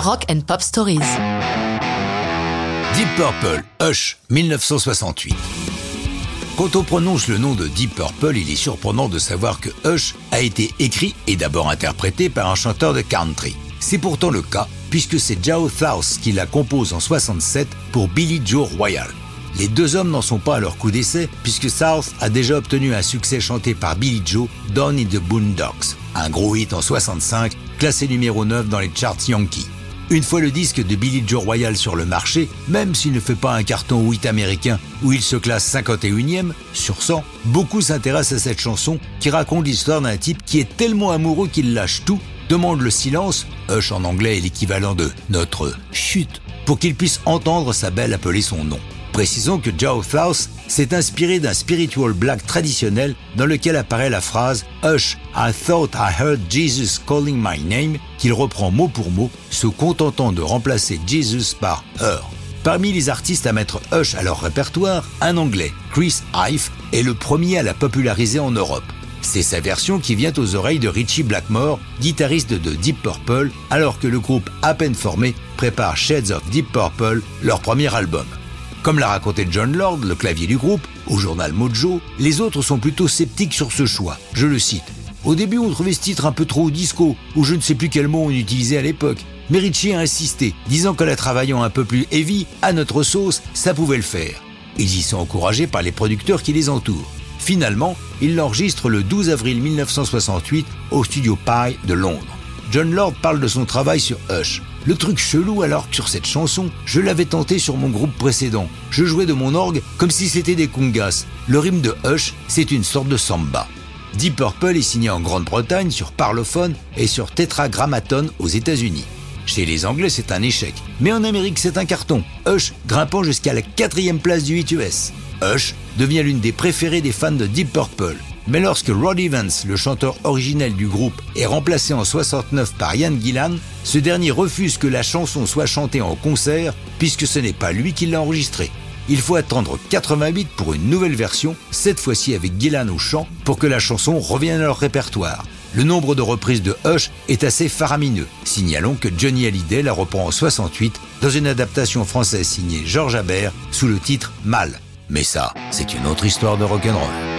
Rock and Pop Stories. Deep Purple, Hush, 1968. Quand on prononce le nom de Deep Purple, il est surprenant de savoir que Hush a été écrit et d'abord interprété par un chanteur de country. C'est pourtant le cas, puisque c'est Joe Faust qui la compose en 67 pour Billy Joe Royal. Les deux hommes n'en sont pas à leur coup d'essai, puisque South a déjà obtenu un succès chanté par Billy Joe, Down in the Boondocks, un gros hit en 65, classé numéro 9 dans les charts Yankees. Une fois le disque de Billy Joe Royal sur le marché, même s'il ne fait pas un carton 8 américain où il se classe 51e sur 100, beaucoup s'intéressent à cette chanson qui raconte l'histoire d'un type qui est tellement amoureux qu'il lâche tout, demande le silence, hush en anglais est l'équivalent de notre chute, pour qu'il puisse entendre sa belle appeler son nom. Précisons que Joe Faust s'est inspiré d'un spiritual black traditionnel dans lequel apparaît la phrase Hush, I thought I heard Jesus calling my name, qu'il reprend mot pour mot, se contentant de remplacer Jesus par Her. Parmi les artistes à mettre Hush à leur répertoire, un Anglais, Chris Ive, est le premier à la populariser en Europe. C'est sa version qui vient aux oreilles de Richie Blackmore, guitariste de Deep Purple, alors que le groupe à peine formé prépare Shades of Deep Purple, leur premier album. Comme l'a raconté John Lord, le clavier du groupe, au journal Mojo, les autres sont plutôt sceptiques sur ce choix. Je le cite. Au début, on trouvait ce titre un peu trop disco, ou je ne sais plus quel mot on utilisait à l'époque. Mais Richie a insisté, disant que la travaillant un peu plus heavy, à notre sauce, ça pouvait le faire. Ils y sont encouragés par les producteurs qui les entourent. Finalement, ils l'enregistrent le 12 avril 1968 au studio Pie de Londres. John Lord parle de son travail sur Hush. Le truc chelou alors que sur cette chanson, je l'avais tenté sur mon groupe précédent. Je jouais de mon orgue comme si c'était des congas. Le rythme de Hush, c'est une sorte de samba. Deep Purple est signé en Grande-Bretagne sur Parlophone et sur Tetragrammaton aux États-Unis. Chez les Anglais, c'est un échec. Mais en Amérique, c'est un carton. Hush grimpant jusqu'à la quatrième place du 8 US. Hush devient l'une des préférées des fans de Deep Purple. Mais lorsque Rod Evans, le chanteur originel du groupe, est remplacé en 69 par Ian Gillan, ce dernier refuse que la chanson soit chantée en concert puisque ce n'est pas lui qui l'a enregistrée. Il faut attendre 88 pour une nouvelle version, cette fois-ci avec Gillan au chant, pour que la chanson revienne à leur répertoire. Le nombre de reprises de Hush est assez faramineux. Signalons que Johnny Hallyday la reprend en 68 dans une adaptation française signée Georges Habert sous le titre Mal. Mais ça, c'est une autre histoire de rock'n'roll.